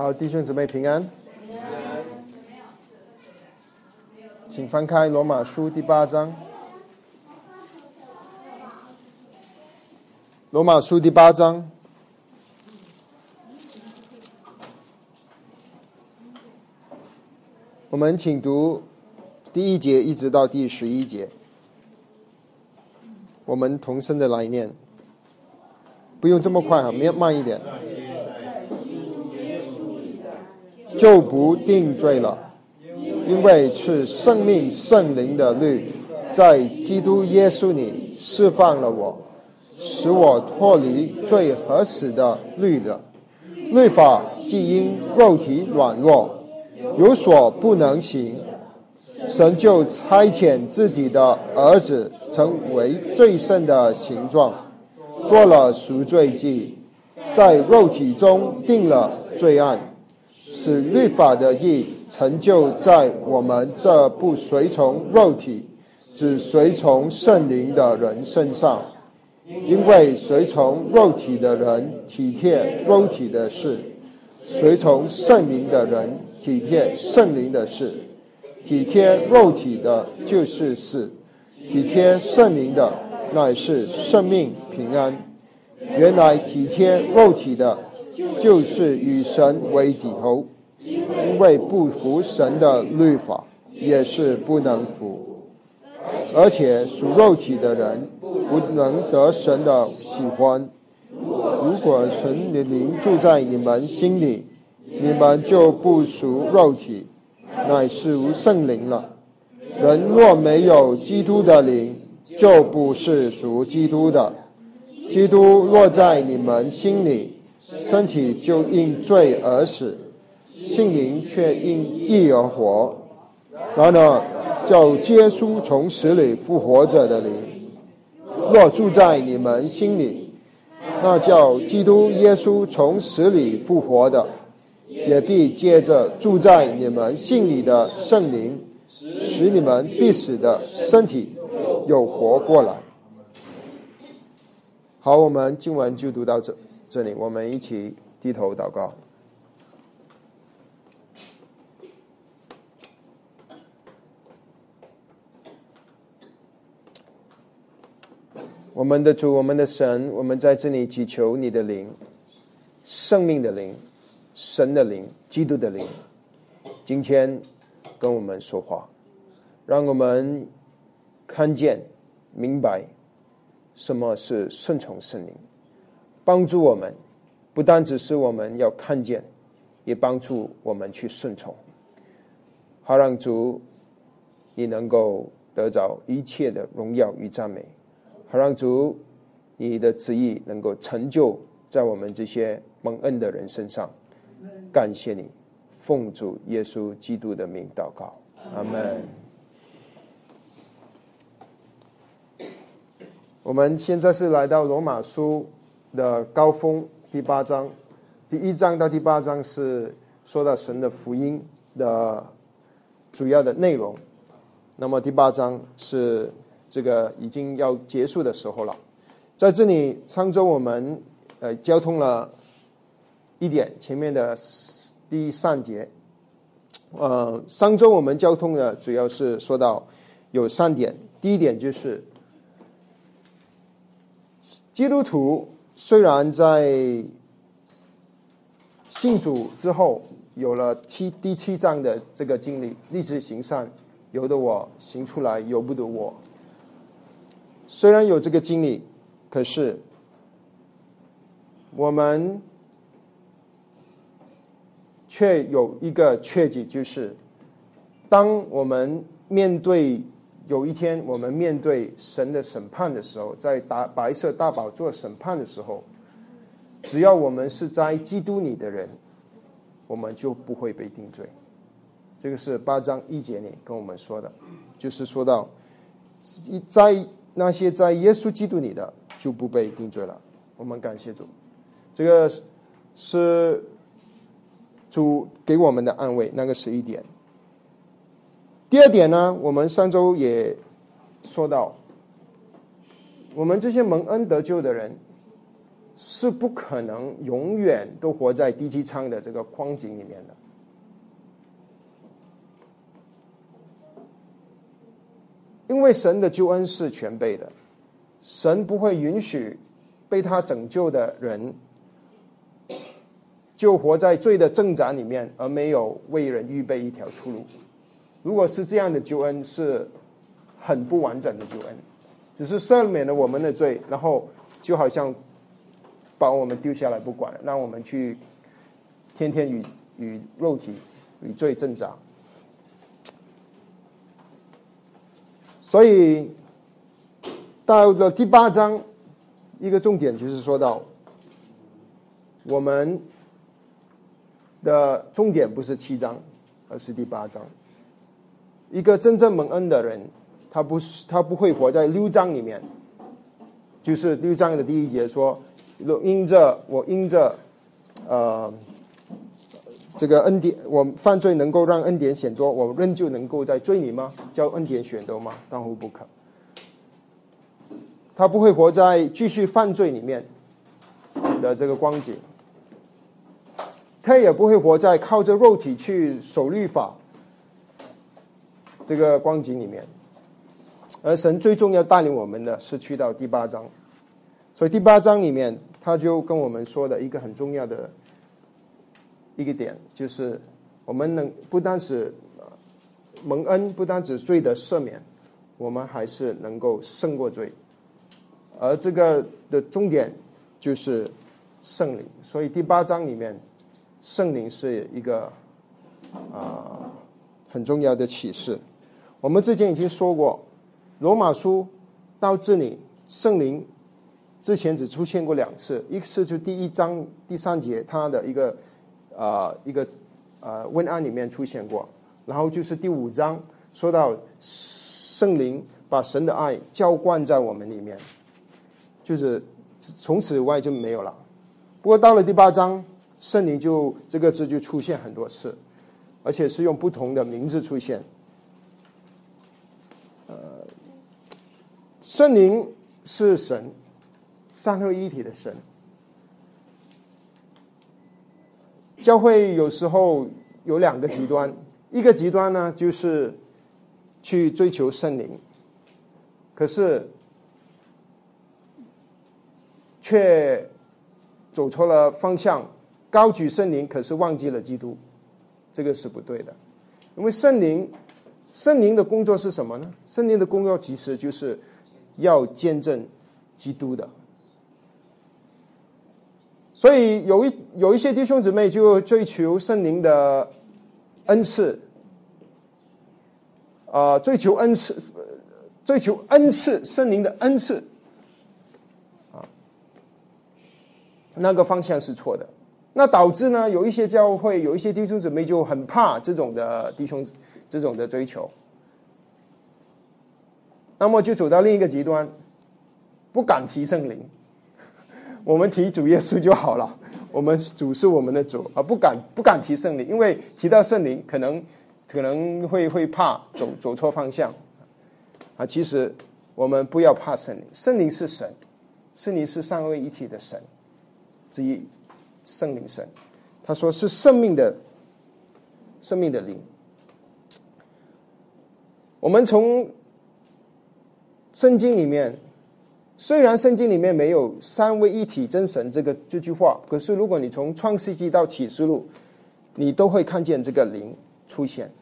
好，弟兄姊妹平安。请翻开罗马书第八章。罗马书第八章，我们请读第一节一直到第十一节。我们同声的来念，不用这么快啊，慢慢一点，就不定罪了，因为是生命圣灵的律，在基督耶稣里释放了我。使我脱离最合适的律的律法，既因肉体软弱有所不能行，神就差遣自己的儿子成为最圣的形状，做了赎罪祭，在肉体中定了罪案，使律法的义成就在我们这不随从肉体，只随从圣灵的人身上。因为随从肉体的人体贴肉体的事，随从圣灵的人体贴圣灵的事。体贴肉体的就是死，体贴圣灵的乃是生命平安。原来体贴肉体的，就是与神为敌后，因为不服神的律法，也是不能服。而且属肉体的人不能得神的喜欢。如果神的灵住在你们心里，你们就不属肉体，乃是无圣灵了。人若没有基督的灵，就不是属基督的。基督若在你们心里，身体就因罪而死，心灵却因义而活。然而。叫耶稣从死里复活者的灵，若住在你们心里，那叫基督耶稣从死里复活的，也必接着住在你们心里的圣灵，使你们必死的身体又活过来。好，我们经文就读到这这里，我们一起低头祷告。我们的主，我们的神，我们在这里祈求你的灵，生命的灵，神的灵，基督的灵，今天跟我们说话，让我们看见、明白什么是顺从圣灵，帮助我们，不单只是我们要看见，也帮助我们去顺从，好让主你能够得着一切的荣耀与赞美。好让主，你的旨意能够成就在我们这些蒙恩的人身上。感谢你，奉主耶稣基督的名祷告，阿门。我们现在是来到罗马书的高峰，第八章，第一章到第八章是说到神的福音的主要的内容，那么第八章是。这个已经要结束的时候了，在这里上周我们呃交通了一点前面的第三节，呃上周我们交通的主要是说到有三点，第一点就是基督徒虽然在信主之后有了七第七章的这个经历，立志行善，由得我行出来，由不得我。虽然有这个经历，可是我们却有一个确据，就是当我们面对有一天我们面对神的审判的时候，在大白色大宝座审判的时候，只要我们是在基督里的人，我们就不会被定罪。这个是八章一节里跟我们说的，就是说到一在。那些在耶稣基督里的就不被定罪了。我们感谢主，这个是主给我们的安慰。那个是一点。第二点呢，我们上周也说到，我们这些蒙恩得救的人，是不可能永远都活在低级舱的这个框景里面的。因为神的救恩是全备的，神不会允许被他拯救的人就活在罪的挣扎里面，而没有为人预备一条出路。如果是这样的救恩，是很不完整的救恩，只是赦免了我们的罪，然后就好像把我们丢下来不管，让我们去天天与与肉体与罪挣扎。所以到了第八章，一个重点就是说到，我们的重点不是七章，而是第八章。一个真正蒙恩的人，他不是他不会活在六章里面，就是六章的第一节说，因着我因着呃。这个恩典，我犯罪能够让恩典显多，我仍旧能够在罪里吗？叫恩典显多吗？当乎不可。他不会活在继续犯罪里面的这个光景，他也不会活在靠着肉体去守律法这个光景里面。而神最重要带领我们的是去到第八章，所以第八章里面他就跟我们说的一个很重要的。一个点就是，我们能不单是蒙恩，不单只罪的赦免，我们还是能够胜过罪。而这个的重点就是圣灵。所以第八章里面，圣灵是一个啊很重要的启示。我们之前已经说过，罗马书到这里，圣灵之前只出现过两次，一次就第一章第三节，它的一个。呃，一个呃问案里面出现过，然后就是第五章说到圣灵把神的爱浇灌在我们里面，就是从此以外就没有了。不过到了第八章，圣灵就这个字就出现很多次，而且是用不同的名字出现。圣灵是神，三合一体的神。教会有时候有两个极端，一个极端呢就是去追求圣灵，可是却走错了方向，高举圣灵，可是忘记了基督，这个是不对的。因为圣灵，圣灵的工作是什么呢？圣灵的工作其实就是要见证基督的。所以有一有一些弟兄姊妹就追求圣灵的恩赐，啊，追求恩赐，追求恩赐，圣灵的恩赐，啊，那个方向是错的。那导致呢，有一些教会，有一些弟兄姊妹就很怕这种的弟兄这种的追求，那么就走到另一个极端，不敢提圣灵。我们提主耶稣就好了，我们主是我们的主，而不敢不敢提圣灵，因为提到圣灵，可能可能会会怕走走错方向。啊，其实我们不要怕圣灵，圣灵是神，圣灵是三位一体的神之一，圣灵神，他说是生命的生命的灵。我们从圣经里面。虽然圣经里面没有三位一体真神这个这句话，可是如果你从创世纪到启示录，你都会看见这个灵出现。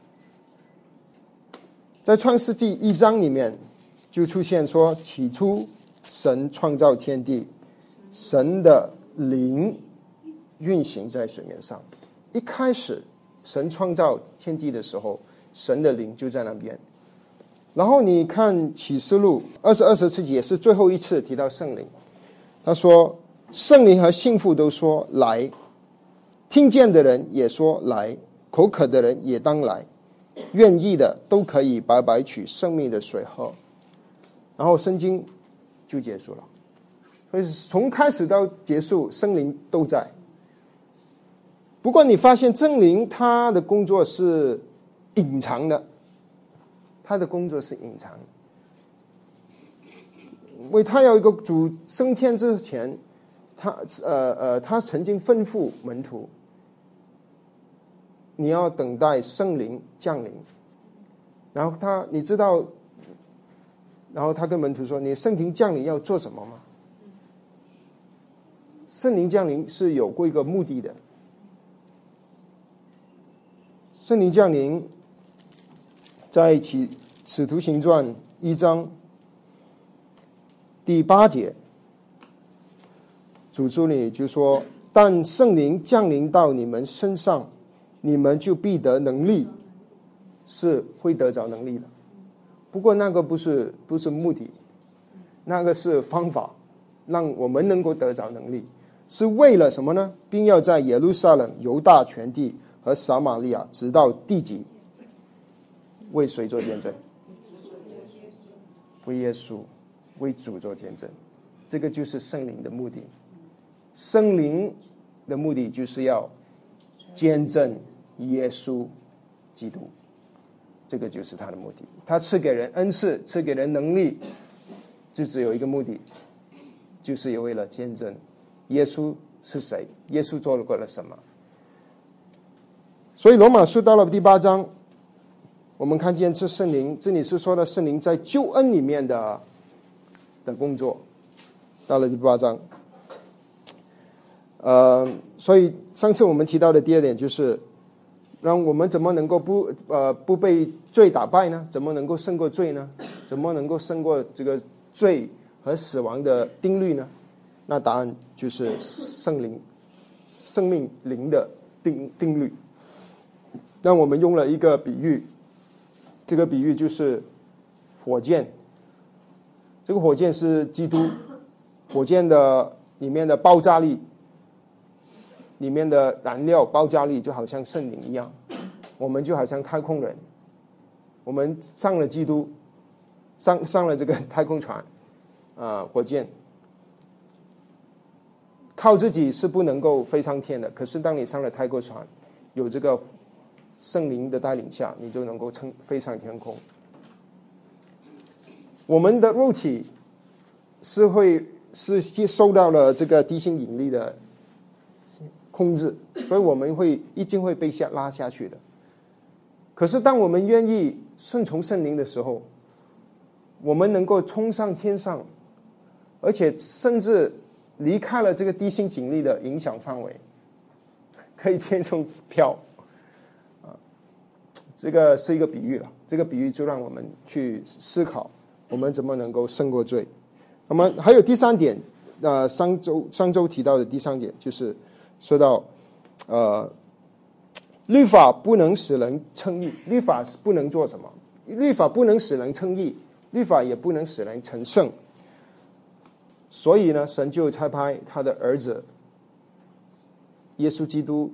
在创世纪一章里面就出现说：起初神创造天地，神的灵运行在水面上。一开始神创造天地的时候，神的灵就在那边。然后你看启示录二十二十七节是最后一次提到圣灵，他说圣灵和幸福都说来，听见的人也说来，口渴的人也当来，愿意的都可以白白取生命的水喝。然后圣经就结束了，所以从开始到结束，圣灵都在。不过你发现圣灵他的工作是隐藏的。他的工作是隐藏，为他要一个主升天之前，他呃呃，他曾经吩咐门徒，你要等待圣灵降临。然后他，你知道，然后他跟门徒说：“你圣灵降临要做什么吗？”圣灵降临是有过一个目的的。圣灵降临，在《起使徒行传》一章第八节，主主你就说：“但圣灵降临到你们身上，你们就必得能力，是会得着能力的。不过那个不是不是目的，那个是方法，让我们能够得着能力，是为了什么呢？并要在耶路撒冷、犹大全地。”和撒玛利亚直到地极，为谁做见证？为耶稣，为主做见证。这个就是圣灵的目的。圣灵的目的就是要见证耶稣基督，这个就是他的目的。他赐给人恩赐，赐给人能力，就只有一个目的，就是为了见证耶稣是谁，耶稣做了过了什么。所以罗马书到了第八章，我们看见这圣灵，这里是说的圣灵在救恩里面的的工作。到了第八章，呃，所以上次我们提到的第二点就是，让我们怎么能够不呃不被罪打败呢？怎么能够胜过罪呢？怎么能够胜过这个罪和死亡的定律呢？那答案就是圣灵、生命灵的定定律。那我们用了一个比喻，这个比喻就是火箭。这个火箭是基督，火箭的里面的爆炸力，里面的燃料爆炸力就好像圣灵一样，我们就好像太空人，我们上了基督，上上了这个太空船，啊，火箭，靠自己是不能够飞上天的。可是当你上了太空船，有这个。圣灵的带领下，你就能够称飞上天空。我们的肉体是会是受到了这个地心引力的控制，所以我们会一定会被下拉下去的。可是，当我们愿意顺从圣灵的时候，我们能够冲上天上，而且甚至离开了这个地心引力的影响范围，可以天上飘。这个是一个比喻了，这个比喻就让我们去思考，我们怎么能够胜过罪。那么还有第三点，呃，上周上周提到的第三点就是说到，呃，律法不能使人称义，律法是不能做什么？律法不能使人称义，律法也不能使人成圣。所以呢，神就差派他的儿子耶稣基督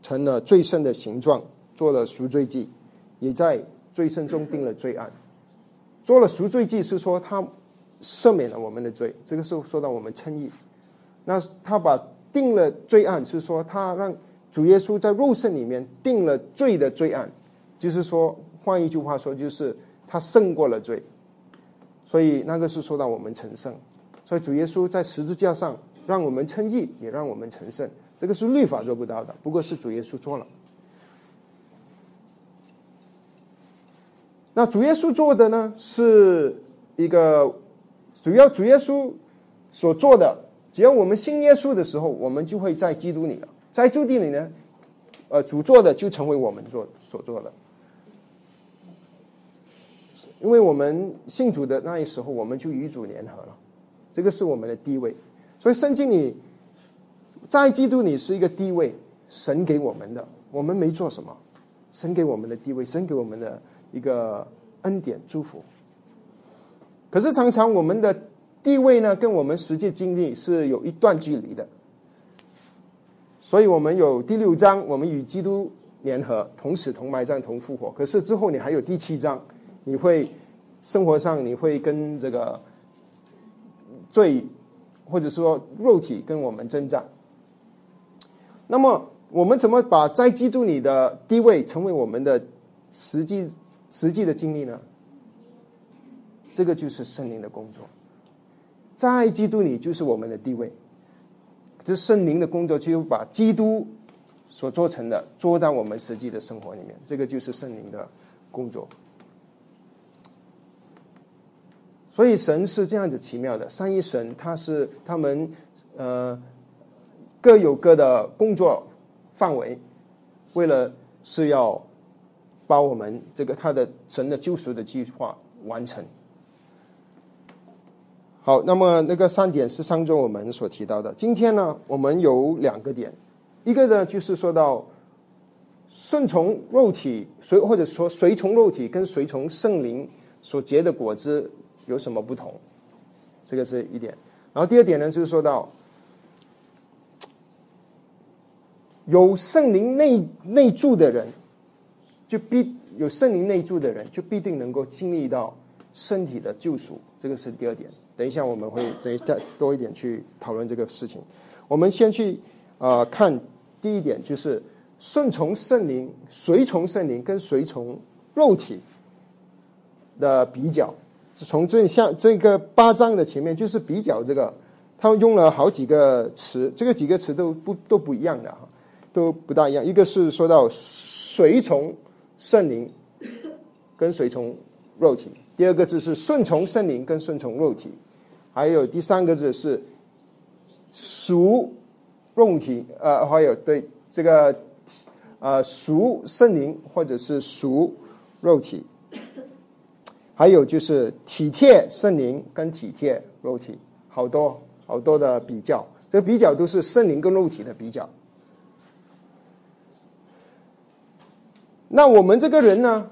成了最圣的形状。做了赎罪祭，也在罪身中定了罪案。做了赎罪祭是说他赦免了我们的罪，这个是说到我们称义。那他把定了罪案是说他让主耶稣在肉身里面定了罪的罪案，就是说换一句话说就是他胜过了罪。所以那个是说到我们成圣。所以主耶稣在十字架上让我们称义，也让我们成圣。这个是律法做不到的，不过是主耶稣做了。那主耶稣做的呢，是一个主要主耶稣所做的。只要我们信耶稣的时候，我们就会在基督里了。在基督里呢，呃，主做的就成为我们做所做的。因为我们信主的那一时候，我们就与主联合了，这个是我们的地位。所以圣经里在基督里是一个地位，神给我们的，我们没做什么，神给我们的地位，神给我们的。一个恩典祝福，可是常常我们的地位呢，跟我们实际经历是有一段距离的。所以我们有第六章，我们与基督联合，同死同埋葬同复活。可是之后你还有第七章，你会生活上你会跟这个罪，或者说肉体跟我们征战。那么我们怎么把在基督里的地位成为我们的实际？实际的经历呢？这个就是圣灵的工作，在基督里就是我们的地位，这圣灵的工作，就把基督所做成的做到我们实际的生活里面。这个就是圣灵的工作。所以神是这样子奇妙的，三一神他是他们呃各有各的工作范围，为了是要把我们这个他的神的救赎的计划完成。好，那么那个三点是上周我们所提到的。今天呢，我们有两个点，一个呢就是说到顺从肉体随或者说随从肉体跟随从圣灵所结的果子。有什么不同？这个是一点。然后第二点呢，就是说到有圣灵内内住的人，就必有圣灵内住的人，就必定能够经历到身体的救赎。这个是第二点。等一下我们会等一下多一点去讨论这个事情。我们先去啊看第一点，就是顺从圣灵、随从圣灵跟随从肉体的比较。从这像这个八章的前面就是比较这个，他们用了好几个词，这个几个词都不都不一样的哈，都不大一样。一个是说到随从圣灵跟随从肉体，第二个字是顺从圣灵跟顺从肉体，还有第三个字是属肉体，呃，还有对这个呃属圣灵或者是属肉体。还有就是体贴圣灵跟体贴肉体，好多好多的比较，这个比较都是圣灵跟肉体的比较。那我们这个人呢，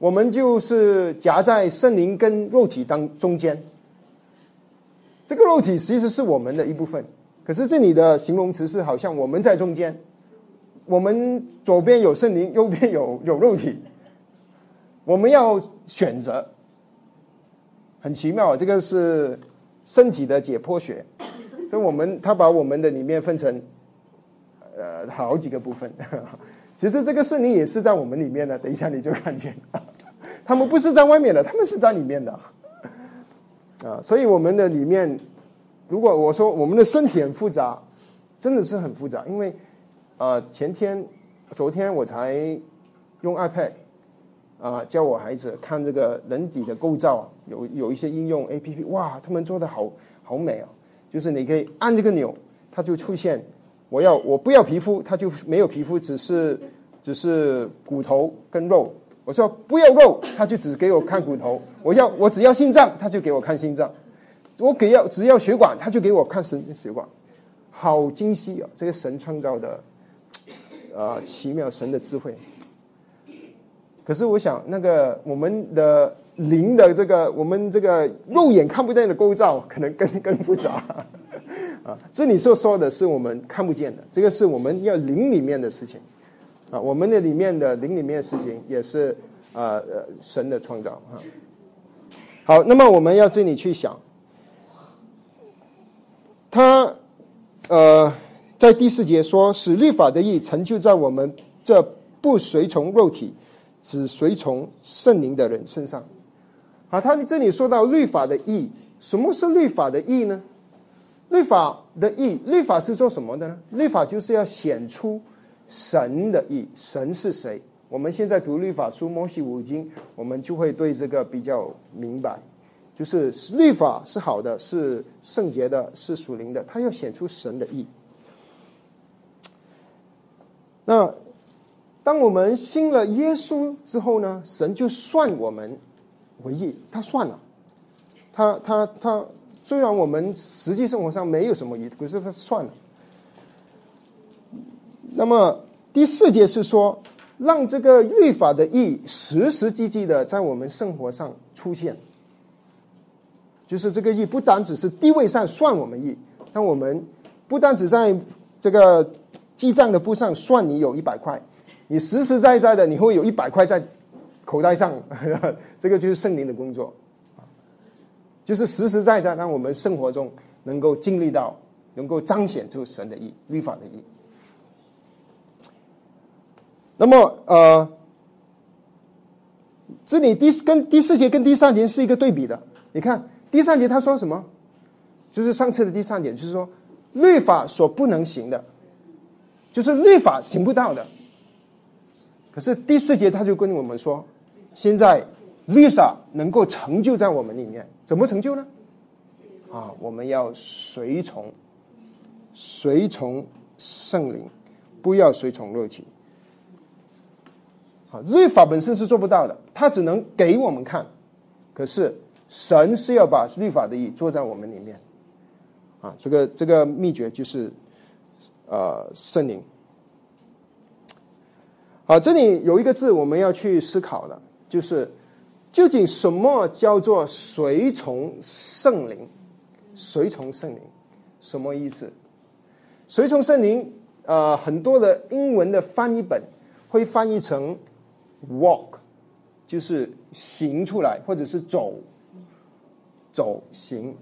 我们就是夹在圣灵跟肉体当中间。这个肉体其实是我们的一部分，可是这里的形容词是好像我们在中间，我们左边有圣灵，右边有有肉体。我们要选择，很奇妙，这个是身体的解剖学。所以，我们他把我们的里面分成呃好几个部分。其实，这个圣灵也是在我们里面的。等一下你就看见，他们不是在外面的，他们是在里面的。啊，所以我们的里面，如果我说我们的身体很复杂，真的是很复杂。因为呃，前天、昨天我才用 iPad。啊，教我孩子看这个人体的构造，有有一些应用 A P P，哇，他们做的好好美哦！就是你可以按这个钮，它就出现我要我不要皮肤，它就没有皮肤，只是只是骨头跟肉。我说不要肉，它就只给我看骨头。我要我只要心脏，它就给我看心脏。我给要只要血管，它就给我看神血管。好精细啊！这个神创造的啊，奇妙神的智慧。可是我想，那个我们的灵的这个，我们这个肉眼看不见的构造，可能更更复杂啊。这里所说的是我们看不见的，这个是我们要灵里面的事情啊。我们的里面的灵里面的事情，也是啊呃神的创造啊。好，那么我们要这里去想，他呃在第四节说，使律法的意成就在我们这不随从肉体。只随从圣灵的人身上，好，他这里说到律法的义，什么是律法的义呢？律法的义，律法是做什么的呢？律法就是要显出神的义，神是谁？我们现在读律法书摩西五经，我们就会对这个比较明白，就是律法是好的，是圣洁的，是属灵的，它要显出神的义。那。当我们信了耶稣之后呢，神就算我们为义，他算了，他他他，虽然我们实际生活上没有什么义，可是他算了。那么第四节是说，让这个律法的义实实际际的在我们生活上出现，就是这个义不单只是地位上算我们义，那我们不单只在这个记账的簿上算你有一百块。你实实在在的，你会有一百块在口袋上，这个就是圣灵的工作，就是实实在在让我们生活中能够经历到，能够彰显出神的意、律法的意。那么，呃，这里第跟第四节跟第三节是一个对比的。你看第三节他说什么？就是上次的第三点，就是说律法所不能行的，就是律法行不到的。可是第四节他就跟我们说，现在律法能够成就在我们里面，怎么成就呢？啊，我们要随从，随从圣灵，不要随从肉体。啊，律法本身是做不到的，它只能给我们看，可是神是要把律法的意做在我们里面。啊，这个这个秘诀就是，呃，圣灵。好，这里有一个字我们要去思考的，就是究竟什么叫做随从圣灵？随从圣灵什么意思？随从圣灵，呃，很多的英文的翻译本会翻译成 walk，就是行出来，或者是走，走行。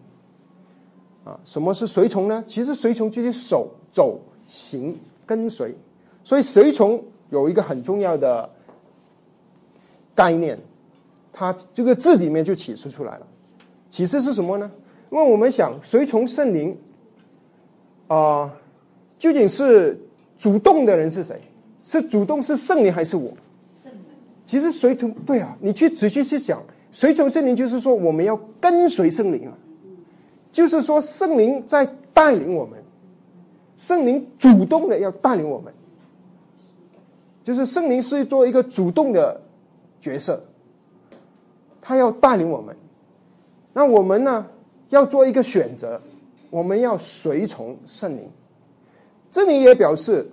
啊，什么是随从呢？其实随从就是手走行跟随，所以随从有一个很重要的概念，它这个字里面就启示出来了。启示是什么呢？因为我们想随从圣灵，啊，究竟是主动的人是谁？是主动是圣灵还是我？其实随从对啊，你去仔细去想，随从圣灵就是说我们要跟随圣灵啊。就是说，圣灵在带领我们，圣灵主动的要带领我们，就是圣灵是做一个主动的角色，他要带领我们。那我们呢，要做一个选择，我们要随从圣灵。这里也表示，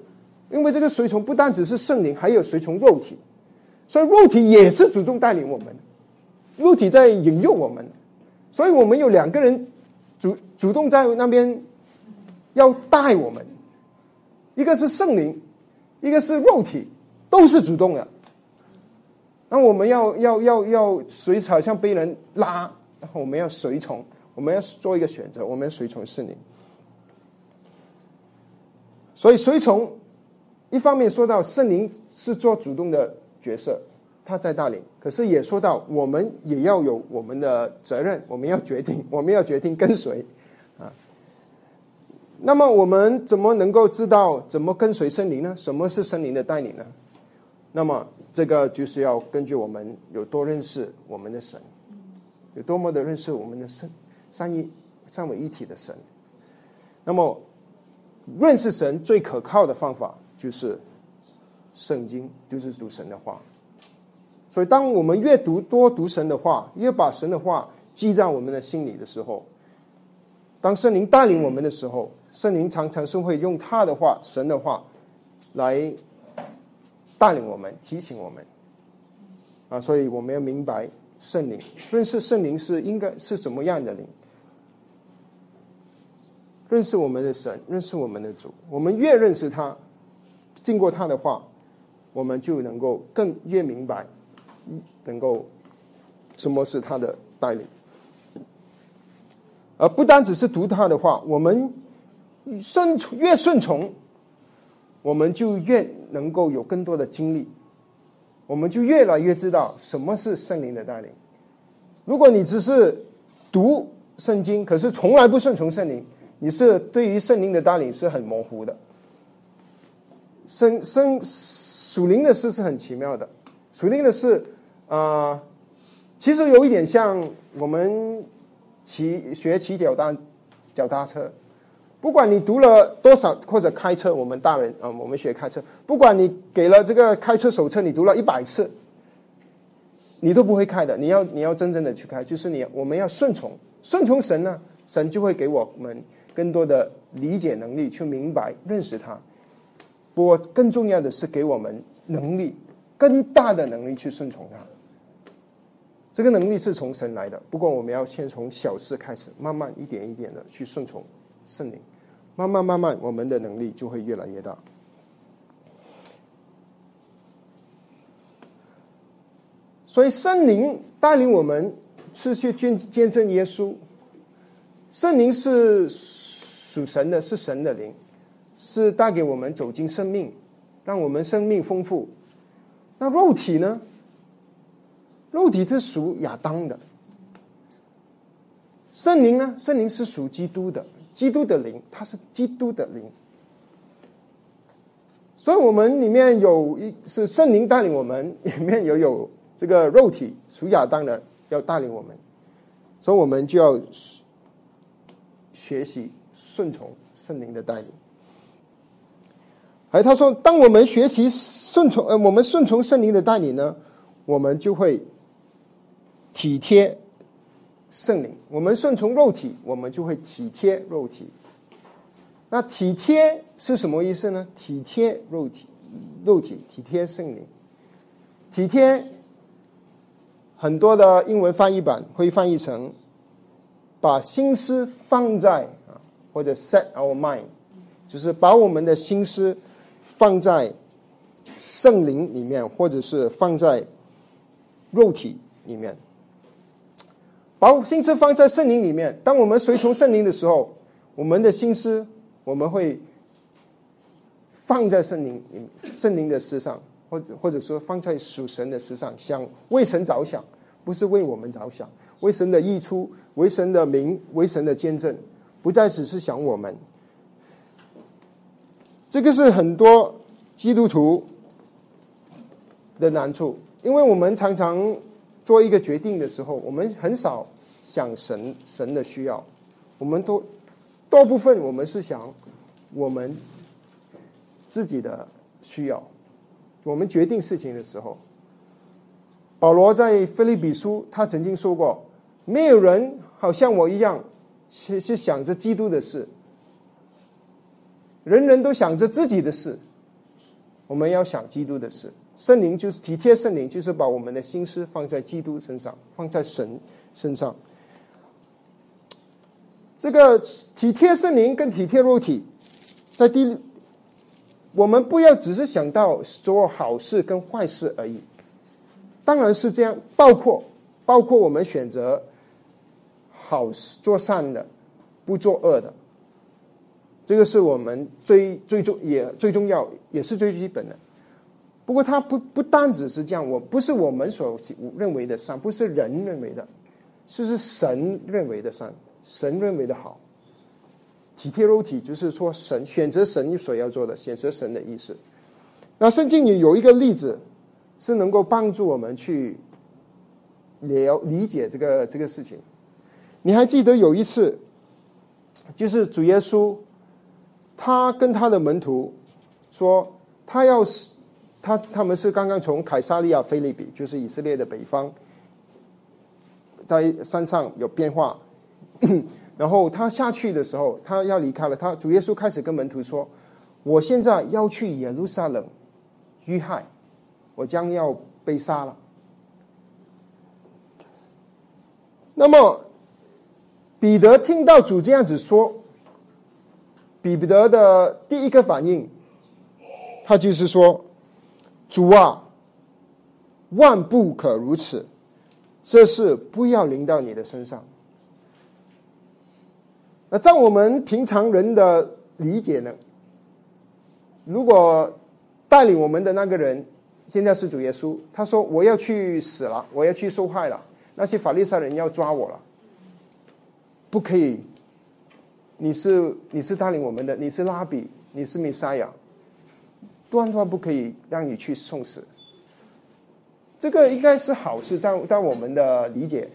因为这个随从不单只是圣灵，还有随从肉体，所以肉体也是主动带领我们，肉体在引诱我们，所以我们有两个人。主主动在那边要带我们，一个是圣灵，一个是肉体，都是主动的。那我们要要要要随好像被人拉，然后我们要随从，我们要做一个选择，我们要随从圣灵。所以随从一方面说到圣灵是做主动的角色。他在带领，可是也说到，我们也要有我们的责任，我们要决定，我们要决定跟随啊。那么我们怎么能够知道怎么跟随圣灵呢？什么是圣灵的带领呢？那么这个就是要根据我们有多认识我们的神，有多么的认识我们的神三一三位一体的神。那么认识神最可靠的方法就是圣经，就是读神的话。所以，当我们越读多读神的话，越把神的话记在我们的心里的时候，当圣灵带领我们的时候，圣灵常常是会用他的话、神的话来带领我们、提醒我们。啊，所以我们要明白圣灵，认识圣灵是应该是什么样的灵，认识我们的神，认识我们的主。我们越认识他，经过他的话，我们就能够更越明白。能够什么是他的带领，而不单只是读他的话，我们顺从越顺从，我们就越能够有更多的经历，我们就越来越知道什么是圣灵的带领。如果你只是读圣经，可是从来不顺从圣灵，你是对于圣灵的带领是很模糊的。圣圣属灵的事是很奇妙的，属灵的事。啊，其实有一点像我们骑学骑脚踏脚踏车，不管你读了多少或者开车，我们大人啊，我们学开车，不管你给了这个开车手册，你读了一百次，你都不会开的。你要你要真正的去开，就是你我们要顺从顺从神呢，神就会给我们更多的理解能力，去明白认识他。不过更重要的是给我们能力，更大的能力去顺从他。这个能力是从神来的，不过我们要先从小事开始，慢慢一点一点的去顺从圣灵，慢慢慢慢，我们的能力就会越来越大。所以圣灵带领我们是去见见证耶稣，圣灵是属神的，是神的灵，是带给我们走进生命，让我们生命丰富。那肉体呢？肉体是属亚当的，圣灵呢？圣灵是属基督的。基督的灵，他是基督的灵。所以，我们里面有一是圣灵带领我们，里面有有这个肉体属亚当的要带领我们，所以我们就要学习顺从圣灵的带领。哎，他说，当我们学习顺从，呃，我们顺从圣灵的带领呢，我们就会体贴圣灵；我们顺从肉体，我们就会体贴肉体。那体贴是什么意思呢？体贴肉体，肉体体贴圣灵，体贴很多的英文翻译版会翻译成把心思放在啊，或者 set our mind，就是把我们的心思。放在圣灵里面，或者是放在肉体里面，把心思放在圣灵里面。当我们随从圣灵的时候，我们的心思我们会放在圣灵圣灵的事上，或者或者说放在属神的事上，想为神着想，不是为我们着想，为神的益处，为神的名，为神的见证，不再只是想我们。这个是很多基督徒的难处，因为我们常常做一个决定的时候，我们很少想神神的需要，我们都多部分我们是想我们自己的需要。我们决定事情的时候，保罗在菲利比书他曾经说过：“没有人好像我一样，是是想着基督的事。”人人都想着自己的事，我们要想基督的事。圣灵就是体贴圣灵，就是把我们的心思放在基督身上，放在神身上。这个体贴圣灵跟体贴肉体，在第，我们不要只是想到做好事跟坏事而已。当然是这样，包括包括我们选择好事做善的，不做恶的。这个是我们最最重也最重要，也是最基本的。不过，他不不单只是这样，我不是我们所认为的善，不是人认为的，是是神认为的善，神认为的好。体贴肉体，就是说神选择神所要做的，选择神的意思。那圣经里有一个例子，是能够帮助我们去了理解这个这个事情。你还记得有一次，就是主耶稣。他跟他的门徒说：“他要是他他们是刚刚从凯撒利亚菲利比，就是以色列的北方，在山上有变化。然后他下去的时候，他要离开了。他主耶稣开始跟门徒说：‘我现在要去耶路撒冷遇害，我将要被杀了。’那么彼得听到主这样子说。”彼得的第一个反应，他就是说：“主啊，万不可如此，这事不要临到你的身上。”那在我们平常人的理解呢？如果带领我们的那个人现在是主耶稣，他说：“我要去死了，我要去受害了，那些法利赛人要抓我了，不可以。”你是你是带领我们的，你是拉比，你是弥赛亚，断断不可以让你去送死。这个应该是好事，但但我们的理解。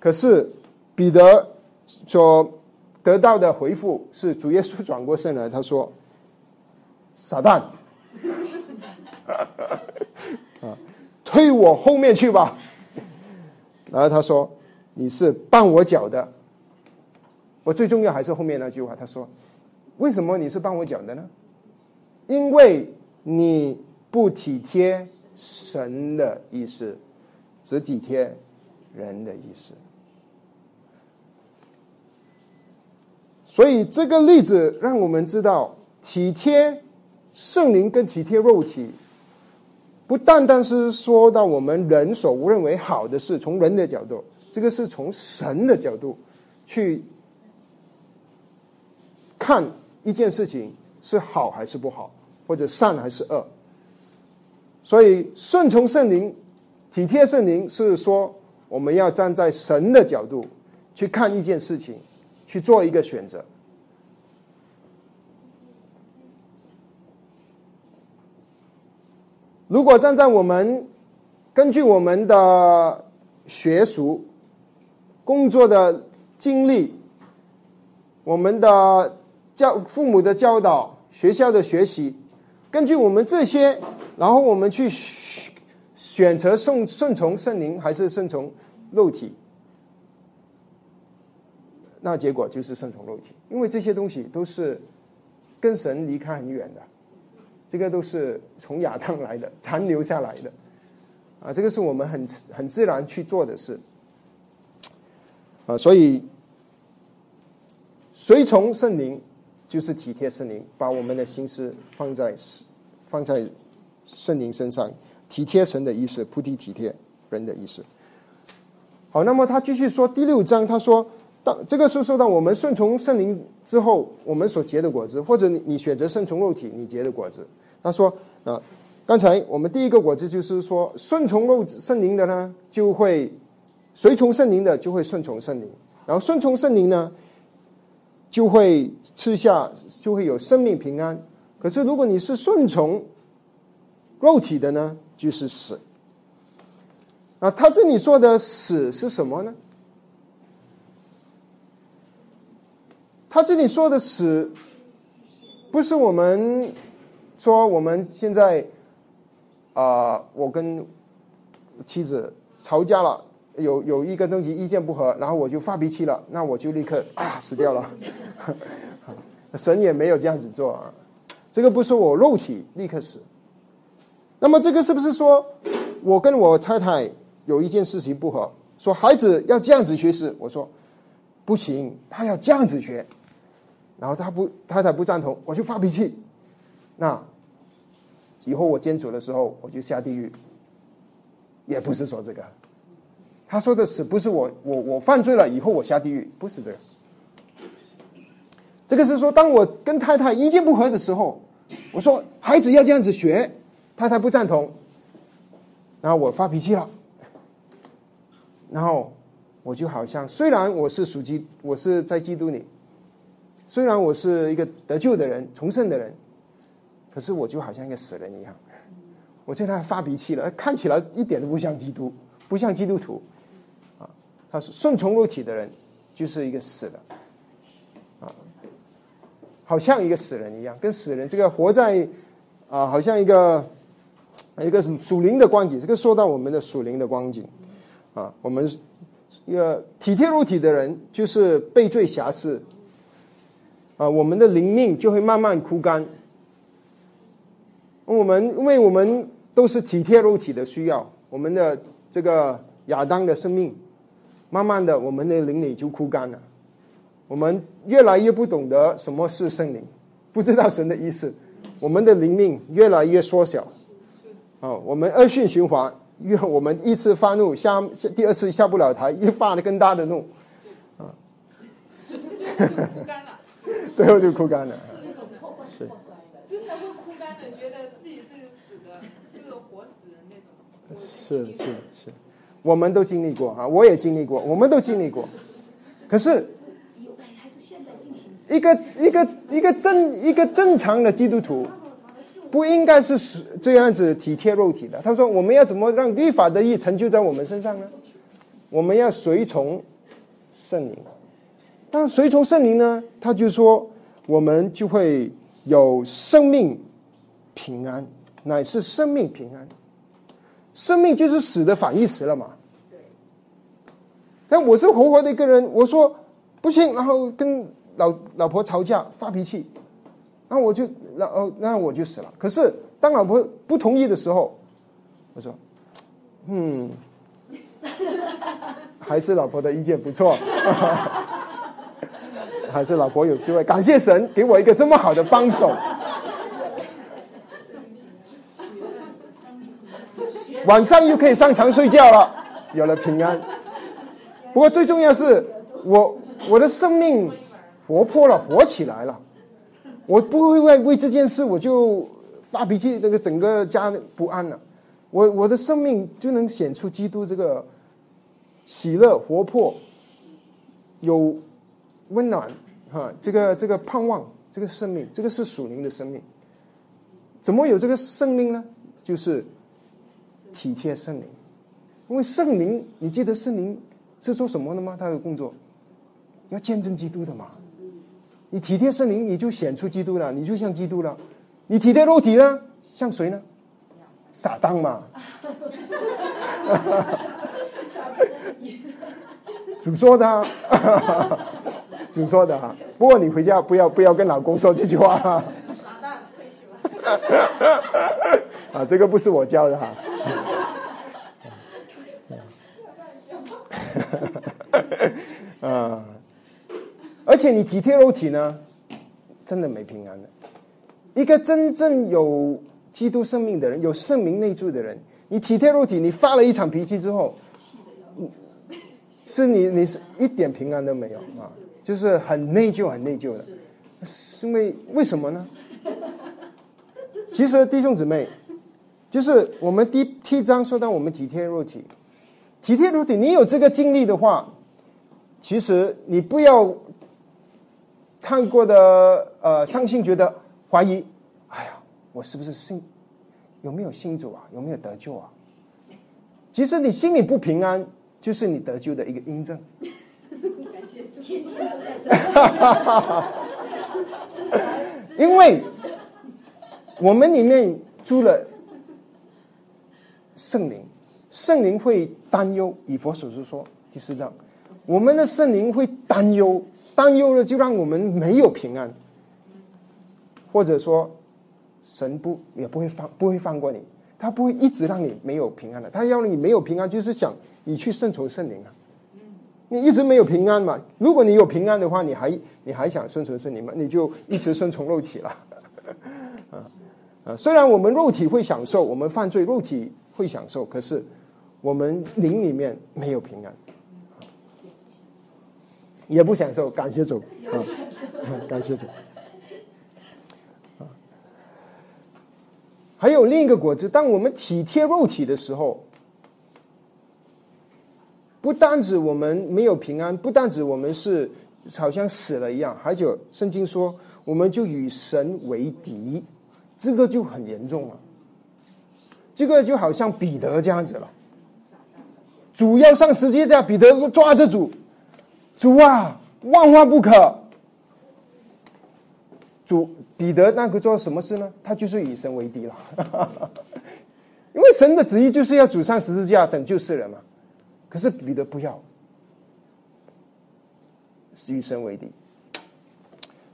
可是彼得所得到的回复是，主耶稣转过身来，他说：“撒旦，啊，推我后面去吧。”然后他说：“你是绊我脚的。”我最重要还是后面那句话，他说：“为什么你是帮我讲的呢？因为你不体贴神的意思，只体贴人的意思。所以这个例子让我们知道，体贴圣灵跟体贴肉体，不单单是说到我们人所认为好的事，从人的角度，这个是从神的角度去。”看一件事情是好还是不好，或者善还是恶。所以顺从圣灵、体贴圣灵，是说我们要站在神的角度去看一件事情，去做一个选择。如果站在我们根据我们的学术、工作的经历、我们的教父母的教导、学校的学习，根据我们这些，然后我们去选择顺顺从圣灵还是顺从肉体，那结果就是顺从肉体，因为这些东西都是跟神离开很远的。这个都是从亚当来的，残留下来的，啊，这个是我们很很自然去做的事，啊，所以随从圣灵就是体贴圣灵，把我们的心思放在放在圣灵身上，体贴神的意思，菩提体贴人的意思。好，那么他继续说第六章，他说。当这个是说到我们顺从圣灵之后，我们所结的果子，或者你你选择顺从肉体，你结的果子。他说啊，刚才我们第一个果子就是说，顺从肉圣灵的呢，就会随从圣灵的就会顺从圣灵，然后顺从圣灵呢，就会吃下就会有生命平安。可是如果你是顺从肉体的呢，就是死。啊，他这里说的死是什么呢？他这里说的死，不是我们说我们现在啊，我跟妻子吵架了，有有一个东西意见不合，然后我就发脾气了，那我就立刻啊死掉了。神也没有这样子做啊，这个不是我肉体立刻死。那么这个是不是说我跟我太太有一件事情不合，说孩子要这样子学习，我说不行，他要这样子学。然后他不，太太不赞同，我就发脾气。那以后我煎煮的时候，我就下地狱。也不是说这个，他说的是不是我我我犯罪了以后我下地狱？不是这个。这个是说，当我跟太太意见不合的时候，我说孩子要这样子学，太太不赞同，然后我发脾气了，然后我就好像虽然我是属基，我是在基督里。虽然我是一个得救的人、重生的人，可是我就好像一个死人一样。我对他发脾气了，看起来一点都不像基督，不像基督徒。啊，他是顺从肉体的人，就是一个死的，好像一个死人一样，跟死人这个活在啊，好像一个一个属灵的光景。这个说到我们的属灵的光景，啊，我们一个体贴肉体的人，就是被罪辖制。啊，我们的灵命就会慢慢枯干。我们因为我们都是体贴肉体的需要，我们的这个亚当的生命，慢慢的我们的灵里就枯干了。我们越来越不懂得什么是圣灵，不知道神的意思，我们的灵命越来越缩小。啊，我们恶性循环，越我们一次发怒下第二次下不了台，又发了更大的怒。啊。最后就哭干了，是真的会哭干的，觉得自己是个死的，是个活死人那种。是是是，我们都经历过啊，我也经历过，我们都经历过。可是，一个一个一个正一个正常的基督徒，不应该是这样子体贴肉体的。他说：“我们要怎么让律法的义成就在我们身上呢？我们要随从圣灵。”但随从圣灵呢？他就说，我们就会有生命平安，乃是生命平安。生命就是死的反义词了嘛？但我是活活的一个人，我说不行，然后跟老老婆吵架发脾气，那我就那哦那我就死了。可是当老婆不同意的时候，我说，嗯，还是老婆的意见不错。还是老婆有智慧，感谢神给我一个这么好的帮手。晚上又可以上床睡觉了，有了平安。不过最重要是我我的生命活泼了，活起来了。我不会为为这件事我就发脾气，那个整个家不安了。我我的生命就能显出基督这个喜乐、活泼，有。温暖哈，这个这个盼望，这个生命，这个是属灵的生命。怎么有这个生命呢？就是体贴圣灵，因为圣灵，你记得圣灵是做什么的吗？他的工作要见证基督的嘛。你体贴圣灵，你就显出基督了，你就像基督了。你体贴肉体呢，像谁呢？撒旦嘛。主说的，主说的。不过你回家不要不要跟老公说这句话。撒旦退休啊，这个不是我教的哈。啊，而且你体贴肉体呢，真的没平安的。一个真正有基督生命的人，有圣灵内住的人，你体贴肉体，你发了一场脾气之后，是你你是一点平安都没有啊，就是很内疚，很内疚的。是因为为什么呢？其实弟兄姊妹，就是我们第七章说到我们体贴肉体，体贴肉体，你有这个经历的话，其实你不要看过的呃伤心，觉得怀疑，哎呀，我是不是信有没有信主啊？有没有得救啊？其实你心里不平安，就是你得救的一个印证。感谢主，天天都在得因为。我们里面住了圣灵，圣灵会担忧。以佛所说说第四章，我们的圣灵会担忧，担忧了就让我们没有平安，或者说神不也不会放不会放过你，他不会一直让你没有平安的，他要你没有平安，就是想你去顺从圣灵啊。你一直没有平安嘛？如果你有平安的话，你还你还想顺从圣灵吗？你就一直顺从肉体了。啊，虽然我们肉体会享受，我们犯罪肉体会享受，可是我们灵里面没有平安，也不享受。感谢主，啊，感谢主。啊，还有另一个果子，当我们体贴肉体的时候，不单指我们没有平安，不单指我们是好像死了一样，还有圣经说，我们就与神为敌。这个就很严重了，这个就好像彼得这样子了。主要上十字架，彼得抓着主，主啊，万万不可！主彼得那个做什么事呢？他就是与神为敌了，因为神的旨意就是要主上十字架拯救世人嘛。可是彼得不要，是与神为敌。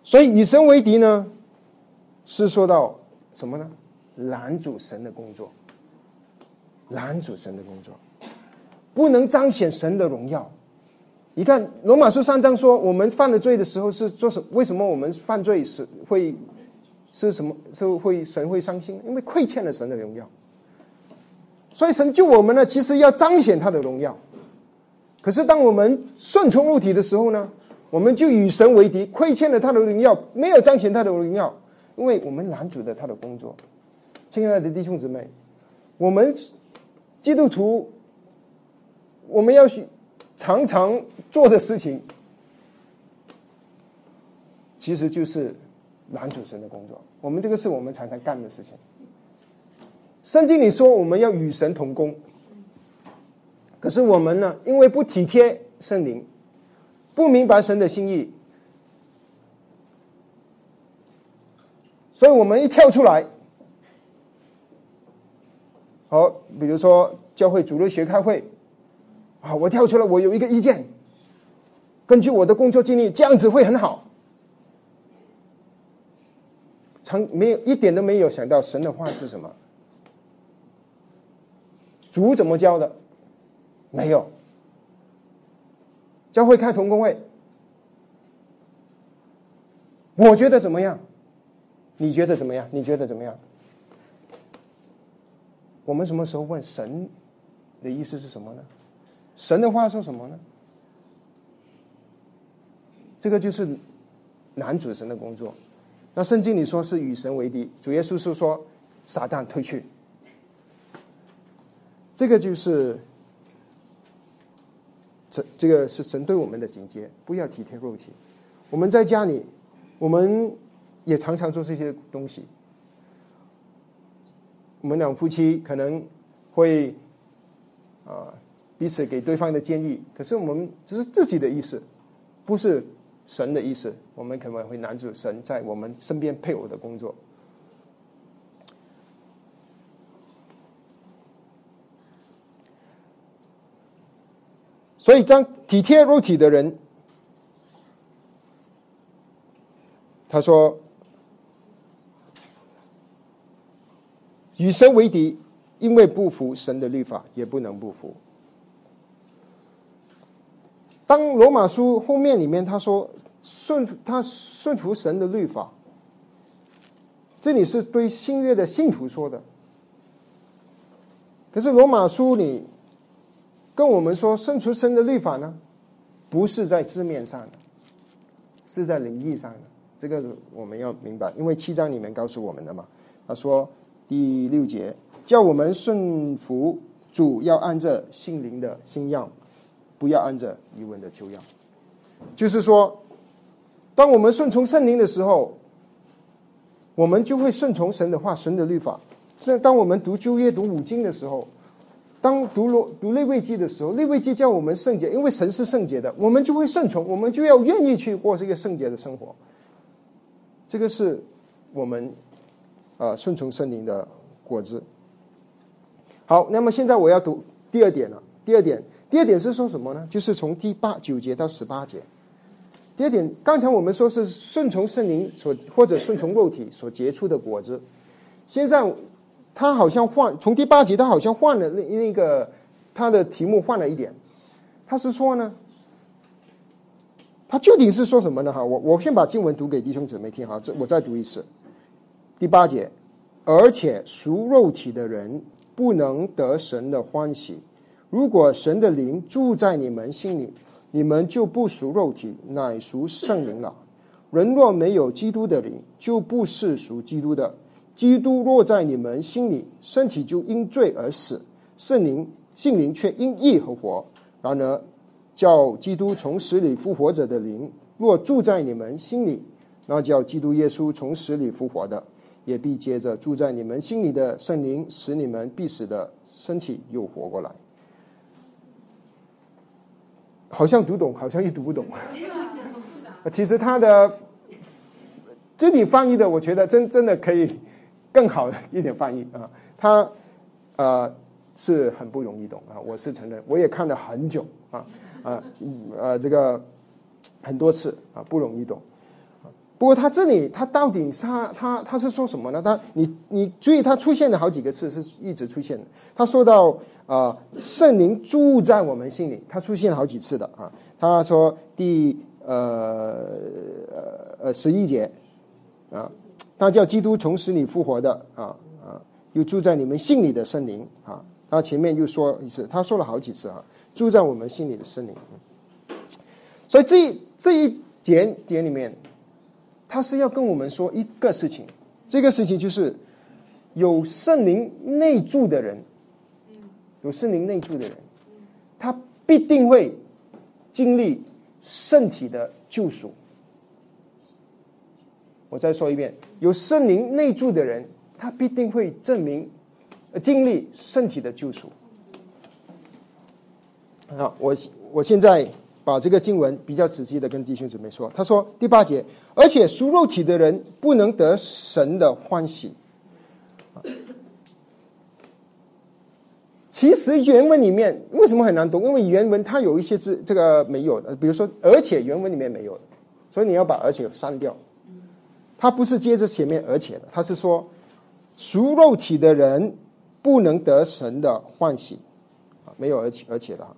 所以与神为敌呢，是说到。什么呢？拦阻神的工作，拦阻神的工作，不能彰显神的荣耀。你看罗马书三章说，我们犯了罪的时候是做什？为什么我们犯罪是会是什么？是会神会伤心？因为亏欠了神的荣耀。所以神救我们呢，其实要彰显他的荣耀。可是当我们顺从肉体的时候呢，我们就与神为敌，亏欠了他的荣耀，没有彰显他的荣耀。因为我们拦阻了他的工作，亲爱的弟兄姊妹，我们基督徒，我们要去常常做的事情，其实就是男主神的工作。我们这个是我们常常干的事情。圣经里说我们要与神同工，可是我们呢，因为不体贴圣灵，不明白神的心意。所以我们一跳出来，好，比如说教会主日学开会，啊，我跳出来，我有一个意见，根据我的工作经历，这样子会很好。从没有一点都没有想到神的话是什么，主怎么教的，没有。教会开同工会，我觉得怎么样？你觉得怎么样？你觉得怎么样？我们什么时候问神的意思是什么呢？神的话说什么呢？这个就是男主神的工作。那圣经里说是与神为敌，主耶稣是说撒旦退去。这个就是这这个是神对我们的警戒，不要体贴肉体。我们在家里，我们也常常做这些东西。我们两夫妻可能会啊彼此给对方的建议，可是我们只是自己的意思，不是神的意思。我们可能会拦住神在我们身边配偶的工作。所以，当体贴肉体的人，他说：“与神为敌，因为不服神的律法，也不能不服。”当罗马书后面里面他说顺他顺服神的律法，这里是对新约的信徒说的。可是罗马书里。跟我们说，顺出生的律法呢，不是在字面上的，是在灵意上的。这个我们要明白，因为七章里面告诉我们的嘛。他说第六节，叫我们顺服主，要按着心灵的心样，不要按着疑问的旧样。就是说，当我们顺从圣灵的时候，我们就会顺从神的话、神的律法。这当我们读旧约、读五经的时候。当读罗读内位记的时候，内位记叫我们圣洁，因为神是圣洁的，我们就会顺从，我们就要愿意去过这个圣洁的生活。这个是我们啊顺从圣灵的果子。好，那么现在我要读第二点了。第二点，第二点是说什么呢？就是从第八九节到十八节。第二点，刚才我们说是顺从圣灵所或者顺从肉体所结出的果子，现在。他好像换从第八节，他好像换了那那个他的题目换了一点。他是说呢，他究竟是说什么呢？哈，我我先把经文读给弟兄姊妹听哈，这我再读一次。第八节，而且属肉体的人不能得神的欢喜。如果神的灵住在你们心里，你们就不属肉体，乃属圣灵了。人若没有基督的灵，就不是属基督的。基督若在你们心里，身体就因罪而死，圣灵、性灵却因义而活。然而，叫基督从死里复活者的灵，若住在你们心里，那叫基督耶稣从死里复活的，也必接着住在你们心里的圣灵，使你们必死的身体又活过来。好像读懂，好像又读不懂。其实他的这里翻译的，我觉得真真的可以。更好一点翻译啊，他呃是很不容易懂啊，我是承认，我也看了很久啊啊呃这个很多次啊不容易懂。不过他这里他到底他他他是说什么呢？他你你注意他出现了好几个字是一直出现的。他说到啊圣灵住在我们心里，他出现了好几次的啊。他说第呃呃呃十一节啊。他叫基督从死里复活的啊啊，又住在你们心里的圣灵啊。他前面又说一次，他说了好几次啊，住在我们心里的圣灵。所以这这一节节里面，他是要跟我们说一个事情，这个事情就是有圣灵内住的人，有圣灵内住的人，他必定会经历圣体的救赎。我再说一遍，有圣灵内住的人，他必定会证明、经历圣体的救赎。好，我我现在把这个经文比较仔细的跟弟兄姊妹说。他说第八节，而且属肉体的人不能得神的欢喜。其实原文里面为什么很难懂？因为原文它有一些字这个没有的，比如说而且原文里面没有，所以你要把而且删掉。他不是接着前面而且的，他是说属肉体的人不能得神的欢喜啊，没有而且而且的哈。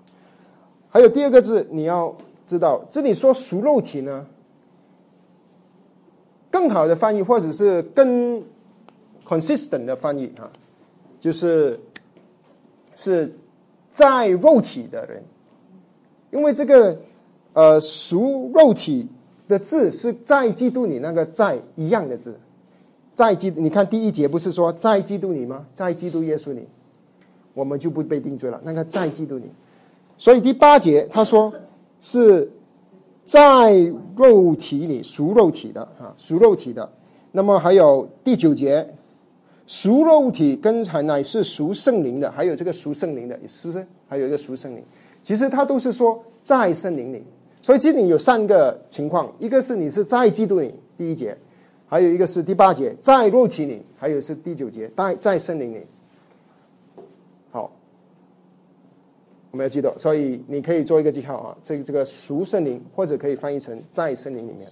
还有第二个字，你要知道，这里说属肉体呢，更好的翻译或者是更 consistent 的翻译啊，就是是在肉体的人，因为这个呃属肉体。的字是在基督里那个在一样的字，在基你看第一节不是说在基督里吗？在基督耶稣里，我们就不被定罪了。那个在基督里，所以第八节他说是在肉体里属肉体的啊，属肉体的。那么还有第九节，属肉体跟才乃是属圣灵的，还有这个属圣灵的，是不是？还有一个属圣灵，其实它都是说在圣灵里。所以这里有三个情况，一个是你是在基督里，第一节；还有一个是第八节，在肉体里；还有是第九节，在在圣灵里。我们要记得，所以你可以做一个记号啊，这个这个熟森林，或者可以翻译成在森林里面。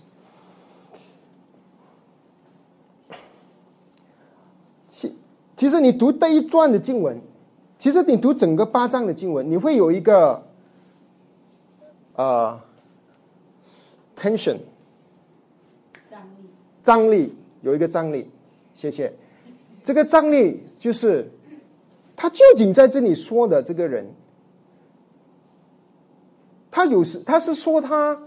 其其实你读这一段的经文，其实你读整个八章的经文，你会有一个呃 tension 张力，张力，有一个张力。谢谢。这个张力就是他究竟在这里说的这个人，他有时他是说他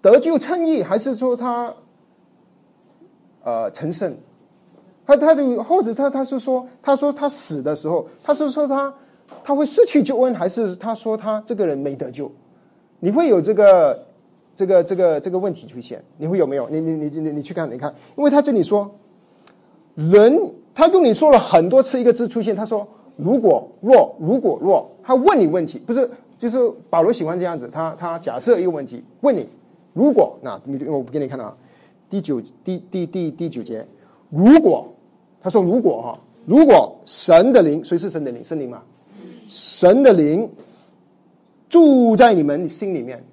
得救称义，还是说他呃成圣？他他的或者他他是说，他说他死的时候，他是说他他会失去救恩，还是他说他这个人没得救？你会有这个这个这个这个问题出现？你会有没有？你你你你你去看，你看，因为他这里说人，他用你说了很多次一个字出现，他说如果若如果若，他问你问题，不是就是保罗喜欢这样子，他他假设一个问题问你，如果那你我不给你看啊，第九第第第第九节，如果。他说：“如果哈，如果神的灵，谁是神的灵？圣灵嘛，神的灵住在你们心里面，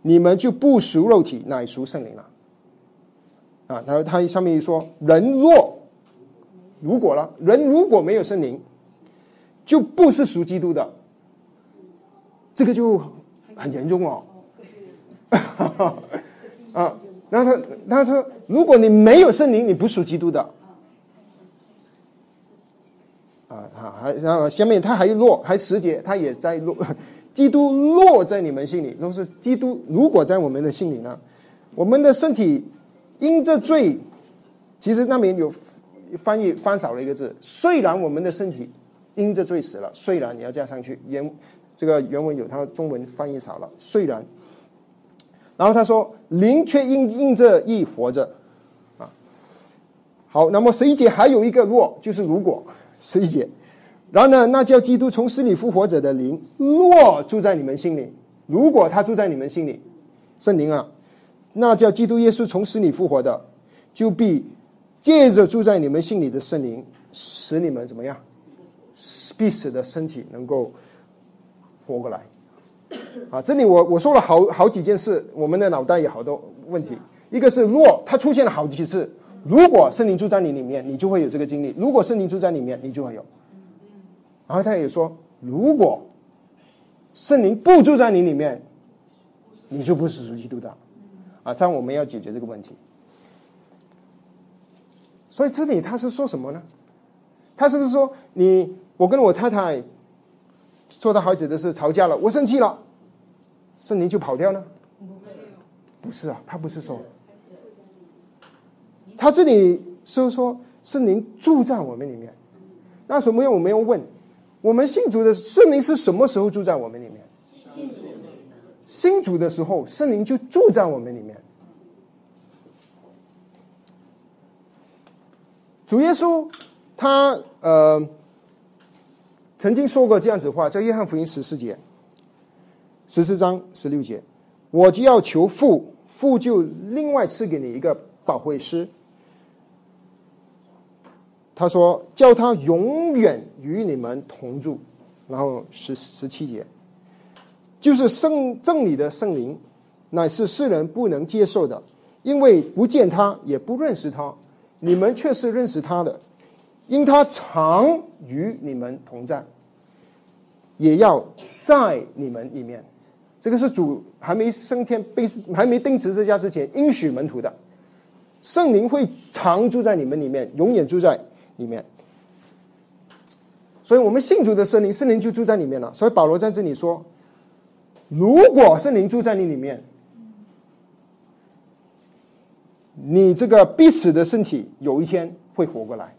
你们就不属肉体，乃属圣灵了。啊，他说他上面一说，人若如果了，人如果没有圣灵，就不是属基督的，这个就很严重哦。啊。”然后他他说：“如果你没有圣灵，你不属基督的。”啊，好，还然后下面他还落，还十节，他也在落。基督落在你们心里，都是基督。如果在我们的心里呢，我们的身体因着罪，其实那边有翻译翻少了一个字。虽然我们的身体因着罪死了，虽然你要加上去因这个原文有它中文翻译少了，虽然。然后他说：“灵却因因着意活着，啊，好。那么十一节还有一个若，就是如果十一节，然后呢，那叫基督从死里复活者的灵，若住在你们心里，如果他住在你们心里，圣灵啊，那叫基督耶稣从死里复活的，就必借着住在你们心里的圣灵，使你们怎么样，必死的身体能够活过来。”啊，这里我我说了好好几件事，我们的脑袋有好多问题。一个是若它出现了好几次，如果圣灵住在你里面，你就会有这个经历；如果圣灵住在里面，你就会有。然后他也说，如果圣灵不住在你里面，你就不是属基督的。啊，这样我们要解决这个问题。所以这里他是说什么呢？他是不是说你我跟我太太？做到孩子的事吵架了，我生气了，圣灵就跑掉呢？不是啊，他不是说，他这里是说圣灵住在我们里面。那什么样？我们要问，我们信主的圣灵是什么时候住在我们里面？信主的时候，圣灵就住在我们里面。主耶稣，他呃。曾经说过这样子话，在约翰福音十四节、十四章十六节，我就要求父，父就另外赐给你一个保惠师。他说，叫他永远与你们同住。然后十十七节，就是圣正理的圣灵，乃是世人不能接受的，因为不见他，也不认识他，你们却是认识他的，因他常与你们同在。也要在你们里面，这个是主还没升天、被还没定十字架之前应许门徒的，圣灵会常住在你们里面，永远住在里面。所以我们信主的圣灵，圣灵就住在里面了。所以保罗在这里说，如果圣灵住在你里面，你这个必死的身体有一天会活过来。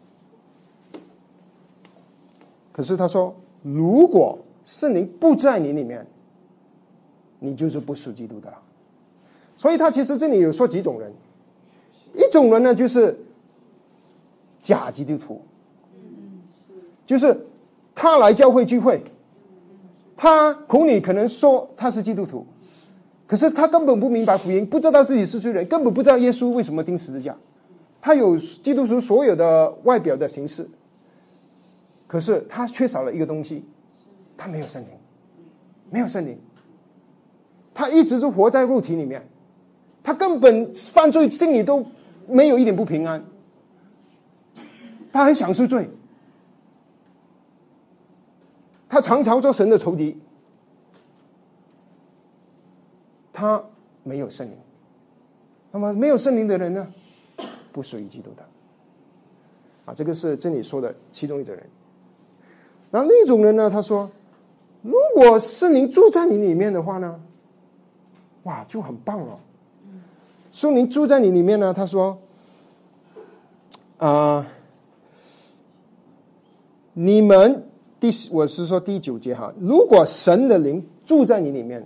可是他说，如果圣灵不在你里面，你就是不属基督的了。所以他其实这里有说几种人，一种人呢就是假基督徒，就是他来教会聚会，他口里可能说他是基督徒，可是他根本不明白福音，不知道自己是罪人，根本不知道耶稣为什么钉十字架。他有基督徒所有的外表的形式，可是他缺少了一个东西，他没有圣灵，没有圣灵，他一直是活在肉体里面，他根本犯罪心里都没有一点不平安，他很享受罪，他常常做神的仇敌，他没有圣灵，那么没有圣灵的人呢？不属于基督的，啊，这个是这里说的其中一种人。然后另一种人呢，他说，如果圣灵住在你里面的话呢，哇，就很棒了。圣灵住在你里面呢，他说，啊，你们第我是说第九节哈，如果神的灵住在你里面，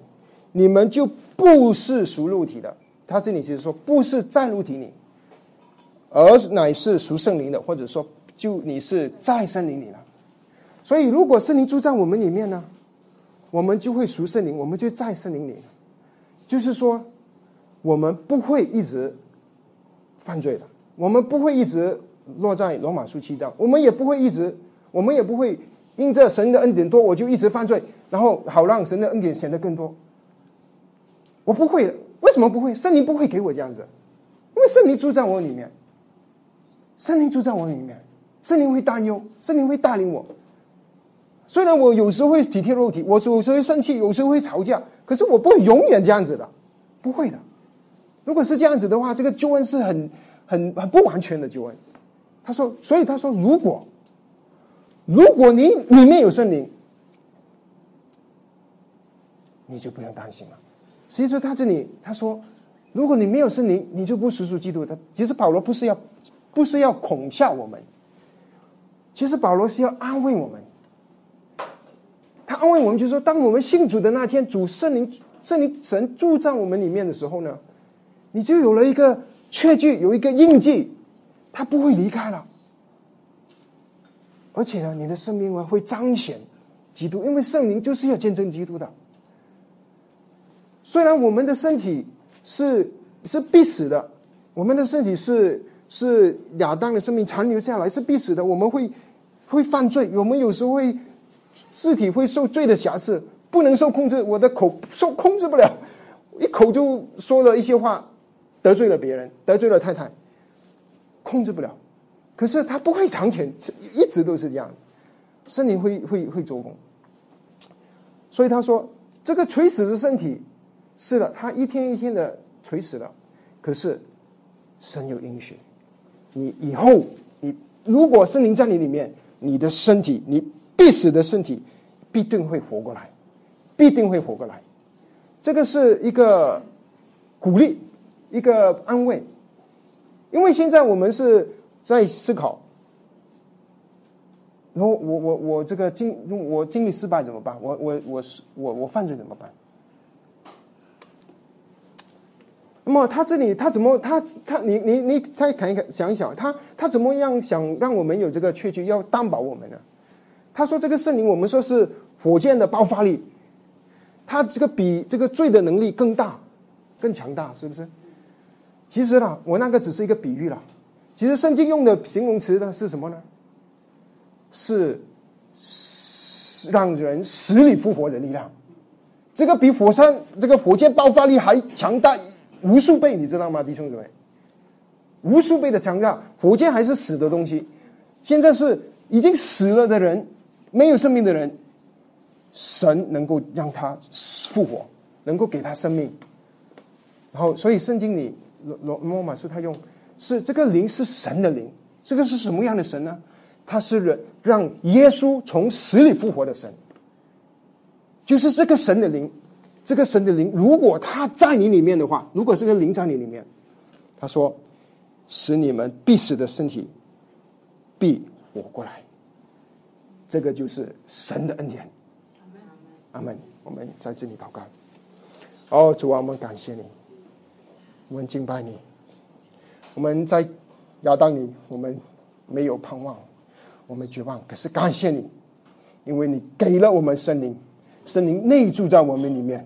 你们就不是属肉体的。他这里其实说不是在肉体里。而乃是属圣灵的，或者说，就你是在圣灵里了。所以，如果圣灵住在我们里面呢，我们就会属圣灵，我们就在圣灵里。就是说，我们不会一直犯罪的，我们不会一直落在罗马书七章，我们也不会一直，我们也不会因着神的恩典多，我就一直犯罪，然后好让神的恩典显得更多。我不会，为什么不会？圣灵不会给我这样子，因为圣灵住在我里面。圣灵住在我里面，圣灵会担忧，圣灵会带领我。虽然我有时候会体贴肉体，我有时候会生气，有时候会吵架，可是我不会永远这样子的，不会的。如果是这样子的话，这个救恩是很、很、很不完全的救恩。他说，所以他说，如果如果你里面有圣灵，你就不用担心了。其实他这里他说，如果你没有圣灵，你就不属属基督的。其实保罗不是要。不是要恐吓我们，其实保罗是要安慰我们。他安慰我们，就是说，当我们信主的那天，主圣灵、圣灵神住在我们里面的时候呢，你就有了一个确据，有一个印记，他不会离开了。而且呢，你的生命呢会彰显基督，因为圣灵就是要见证基督的。虽然我们的身体是是必死的，我们的身体是。是亚当的生命残留下来是必死的，我们会会犯罪，我们有时候会肢体会受罪的瑕疵，不能受控制，我的口受控制不了，一口就说了一些话，得罪了别人，得罪了太太，控制不了。可是他不会长全，一直都是这样，圣灵会会会做工。所以他说，这个垂死的身体，是的，他一天一天的垂死了，可是神有应许。你以后，你如果圣灵在你里面，你的身体，你必死的身体，必定会活过来，必定会活过来。这个是一个鼓励，一个安慰。因为现在我们是在思考，然后我我我这个经我经历失败怎么办？我我我是我我犯罪怎么办？那么他这里他怎么他他你你你再看一看想一想他他怎么样想让我们有这个确据要担保我们呢？他说这个圣灵我们说是火箭的爆发力，他这个比这个罪的能力更大更强大是不是？其实呢，我那个只是一个比喻了。其实圣经用的形容词呢是什么呢？是让人死里复活的力量。这个比火山这个火箭爆发力还强大。无数倍，你知道吗，弟兄姊妹？无数倍的强大，火箭还是死的东西，现在是已经死了的人，没有生命的人，神能够让他复活，能够给他生命。然后，所以圣经里罗罗罗马书他用是这个灵是神的灵，这个是什么样的神呢？他是人让耶稣从死里复活的神，就是这个神的灵。这个神的灵，如果他在你里面的话，如果这个灵在你里面，他说，使你们必死的身体必活过来。这个就是神的恩典。阿门。我们在这里祷告。哦，主啊，我们感谢你，我们敬拜你。我们在亚当里，我们没有盼望，我们绝望。可是感谢你，因为你给了我们圣灵，圣灵内住在我们里面。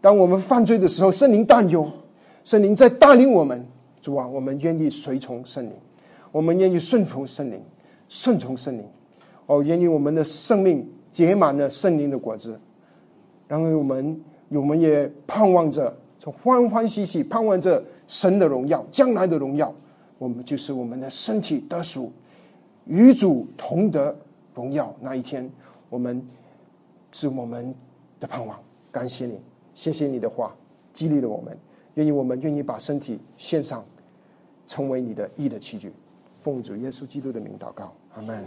当我们犯罪的时候，圣灵担忧，圣灵在带领我们。主啊，我们愿意随从圣灵，我们愿意顺从圣灵，顺从圣灵。哦，愿意我们的生命结满了圣灵的果子，然后我们我们也盼望着，从欢欢喜喜盼望着神的荣耀，将来的荣耀。我们就是我们的身体得属，与主同得荣耀那一天，我们是我们的盼望。感谢你，谢谢你的话激励了我们，愿意我们愿意把身体献上，成为你的义的器具。奉主耶稣基督的名祷告，阿门。